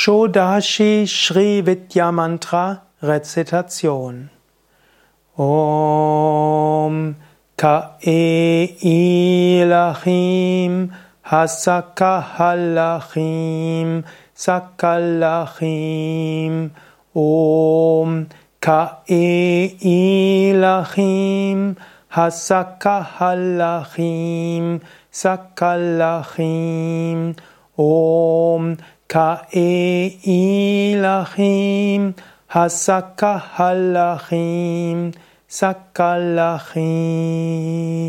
Shodashi Shri Vidya Mantra Rezitation. Om Ka E Ilahim Hasakahalachim Sakalachim Om Ka E Ilahim Hasakahalachim Sakalachim Om Ka'e ilachim hasakahalachim sakalachim